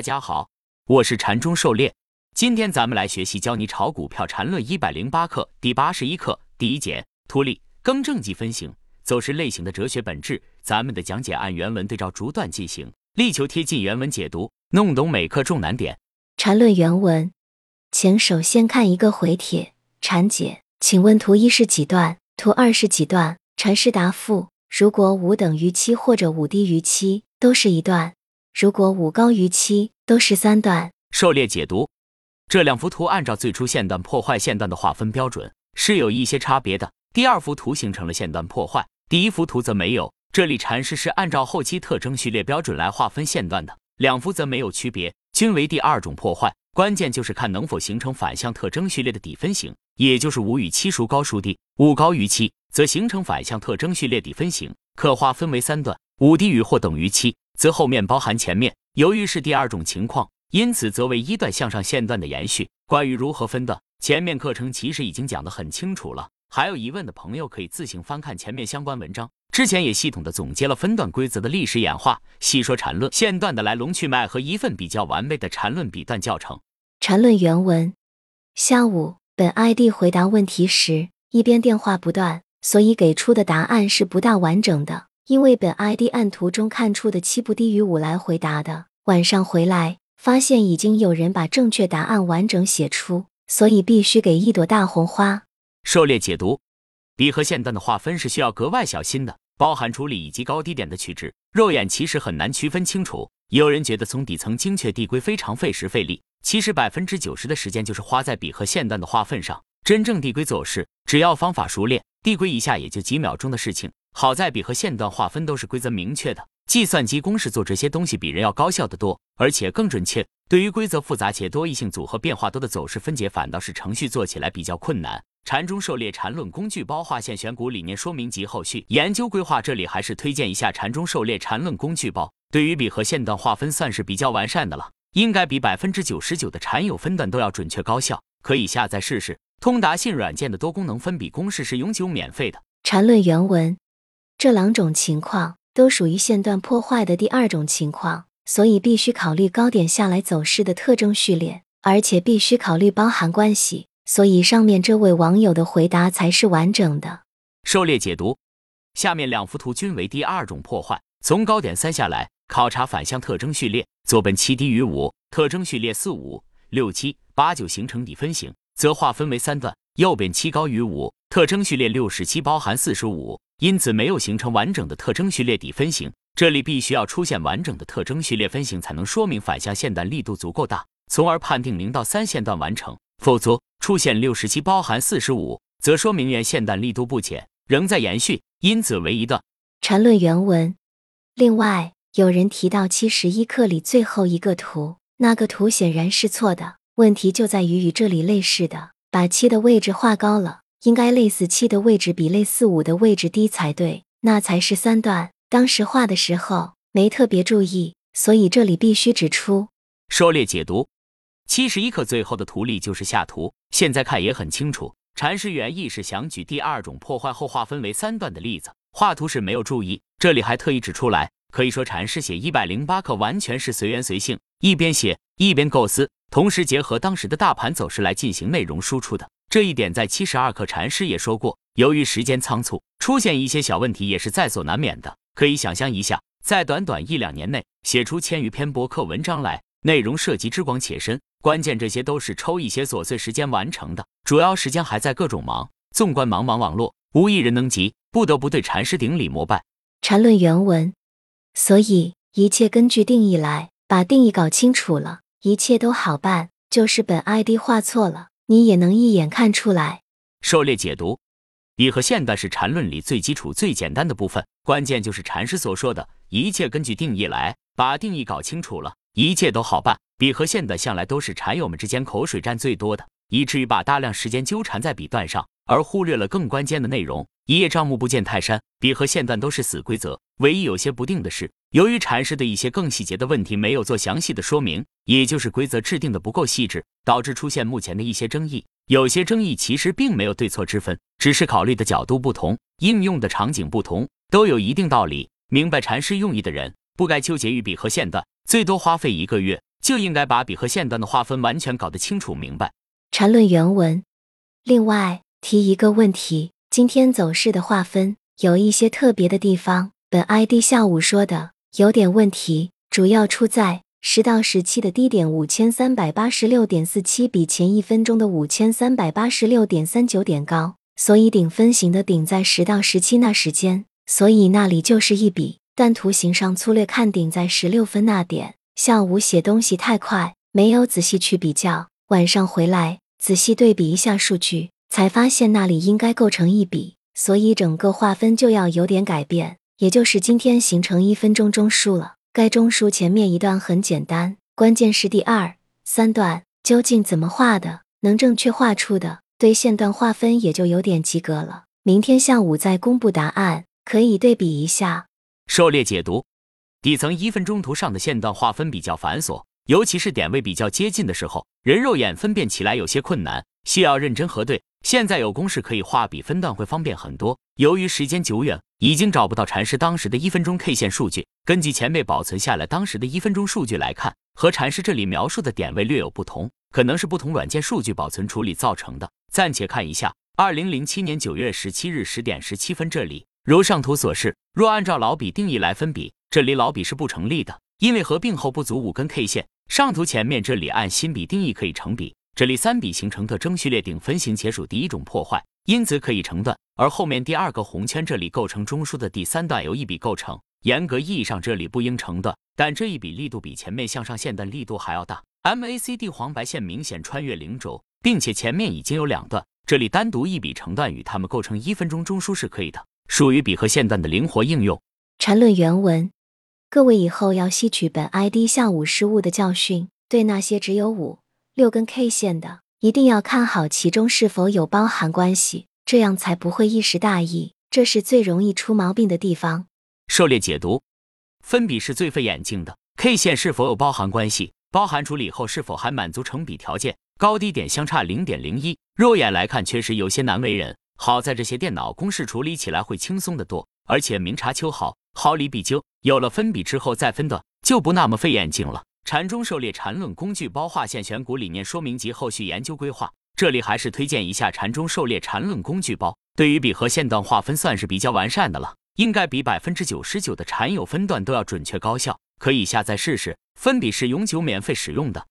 大家好，我是禅中狩猎。今天咱们来学习教你炒股票禅论一百零八课第八十一课第一节图例更正及分型走势类型的哲学本质。咱们的讲解按原文对照逐段进行，力求贴近原文解读，弄懂每课重难点。禅论原文，请首先看一个回帖。禅解，请问图一是几段？图二是几段？禅师答复：如果五等于七或者五低于七，都是一段。如果五高于七，都是三段。狩猎解读，这两幅图按照最初线段破坏线段的划分标准是有一些差别的。第二幅图形成了线段破坏，第一幅图则没有。这里阐释是按照后期特征序列标准来划分线段的，两幅则没有区别，均为第二种破坏。关键就是看能否形成反向特征序列的底分型，也就是五与七孰高孰低。五高于七，则形成反向特征序列底分型，可划分为三段。五低于或等于七。则后面包含前面，由于是第二种情况，因此则为一段向上线段的延续。关于如何分段，前面课程其实已经讲得很清楚了。还有疑问的朋友可以自行翻看前面相关文章，之前也系统的总结了分段规则的历史演化，细说缠论线段的来龙去脉和一份比较完备的缠论笔段教程。缠论原文：下午本 ID 回答问题时，一边电话不断，所以给出的答案是不大完整的。因为本 ID 按图中看出的七不低于五来回答的，晚上回来发现已经有人把正确答案完整写出，所以必须给一朵大红花。狩猎解读，笔和线段的划分是需要格外小心的，包含处理以及高低点的取值，肉眼其实很难区分清楚。有人觉得从底层精确递归非常费时费力，其实百分之九十的时间就是花在笔和线段的划分上。真正递归走势，只要方法熟练，递归一下也就几秒钟的事情。好在笔和线段划分都是规则明确的，计算机公式做这些东西比人要高效得多，而且更准确。对于规则复杂且多异性组合变化多的走势分解，反倒是程序做起来比较困难。禅中狩猎禅论工具包划线选股理念说明及后续研究规划，这里还是推荐一下禅中狩猎禅论工具包。对于笔和线段划分算是比较完善的了，应该比百分之九十九的禅友分段都要准确高效，可以下载试试。通达信软件的多功能分笔公式是永久免费的。禅论原文。这两种情况都属于线段破坏的第二种情况，所以必须考虑高点下来走势的特征序列，而且必须考虑包含关系，所以上面这位网友的回答才是完整的。狩猎解读，下面两幅图均为第二种破坏。从高点三下来考察反向特征序列，左边七低于五，特征序列四五六七八九形成底分型，则划分为三段；右边七高于五，特征序列六十七包含四十五。因此没有形成完整的特征序列底分型，这里必须要出现完整的特征序列分型，才能说明反向线段力度足够大，从而判定零到三线段完成。否则出现六十七包含四十五，则说明原线段力度不减，仍在延续，因此为一段。缠论原文。另外有人提到七十一课里最后一个图，那个图显然是错的，问题就在于与这里类似的，把七的位置画高了。应该类似七的位置比类似五的位置低才对，那才是三段。当时画的时候没特别注意，所以这里必须指出。说略解读七十一课最后的图例就是下图，现在看也很清楚。禅师原意是想举第二种破坏后划分为三段的例子，画图时没有注意，这里还特意指出来。可以说禅师写一百零八课完全是随缘随性，一边写一边构思，同时结合当时的大盘走势来进行内容输出的。这一点在七十二课禅师也说过，由于时间仓促，出现一些小问题也是在所难免的。可以想象一下，在短短一两年内写出千余篇博客文章来，内容涉及之广且深，关键这些都是抽一些琐碎时间完成的，主要时间还在各种忙。纵观茫茫网络，无一人能及，不得不对禅师顶礼膜拜。禅论原文，所以一切根据定义来，把定义搞清楚了，一切都好办。就是本 ID 画错了。你也能一眼看出来。狩猎解读，笔和线段是禅论里最基础、最简单的部分，关键就是禅师所说的一切根据定义来，把定义搞清楚了，一切都好办。笔和线段向来都是禅友们之间口水战最多的，以至于把大量时间纠缠在笔段上，而忽略了更关键的内容。一叶障目不见泰山，笔和线段都是死规则，唯一有些不定的是，由于禅师的一些更细节的问题没有做详细的说明。也就是规则制定的不够细致，导致出现目前的一些争议。有些争议其实并没有对错之分，只是考虑的角度不同，应用的场景不同，都有一定道理。明白禅师用意的人，不该纠结于笔和线段，最多花费一个月就应该把笔和线段的划分完全搞得清楚明白。缠论原文。另外提一个问题：今天走势的划分有一些特别的地方，本 ID 下午说的有点问题，主要出在十到十七的低点五千三百八十六点四七比前一分钟的五千三百八十六点三九点高，所以顶分型的顶在十到十七那时间，所以那里就是一笔。但图形上粗略看顶在十六分那点。下午写东西太快，没有仔细去比较。晚上回来仔细对比一下数据，才发现那里应该构成一笔，所以整个划分就要有点改变，也就是今天形成一分钟中枢了。该中枢前面一段很简单，关键是第二、三段究竟怎么画的，能正确画出的，对线段划分也就有点及格了。明天下午再公布答案，可以对比一下。狩猎解读。底层一分钟图上的线段划分比较繁琐，尤其是点位比较接近的时候，人肉眼分辨起来有些困难，需要认真核对。现在有公式可以画笔分段，会方便很多。由于时间久远，已经找不到禅师当时的一分钟 K 线数据。根据前辈保存下来当时的一分钟数据来看，和禅师这里描述的点位略有不同，可能是不同软件数据保存处理造成的。暂且看一下，二零零七年九月十七日十点十七分这里，如上图所示，若按照老笔定义来分笔。这里老笔是不成立的，因为合并后不足五根 K 线。上图前面这里按新笔定义可以成笔，这里三笔形成特征序列顶分型且属第一种破坏，因此可以成段。而后面第二个红圈这里构成中枢的第三段由一笔构成，严格意义上这里不应成段，但这一笔力度比前面向上线段力度还要大。MACD 黄白线明显穿越零轴，并且前面已经有两段，这里单独一笔成段与它们构成一分钟中枢是可以的，属于笔和线段的灵活应用。缠论原文。各位以后要吸取本 ID 下午失误的教训，对那些只有五六根 K 线的，一定要看好其中是否有包含关系，这样才不会一时大意，这是最容易出毛病的地方。狩猎解读，分笔是最费眼睛的，K 线是否有包含关系，包含处理后是否还满足成笔条件，高低点相差零点零一，肉眼来看确实有些难为人。好在这些电脑公式处理起来会轻松的多，而且明察秋毫。毫厘必究，有了分笔之后再分段就不那么费眼睛了。禅中狩猎禅论工具包划线选股理念说明及后续研究规划，这里还是推荐一下禅中狩猎禅论工具包，对于笔和线段划分算是比较完善的了，应该比百分之九十九的禅友分段都要准确高效，可以下载试试。分笔是永久免费使用的。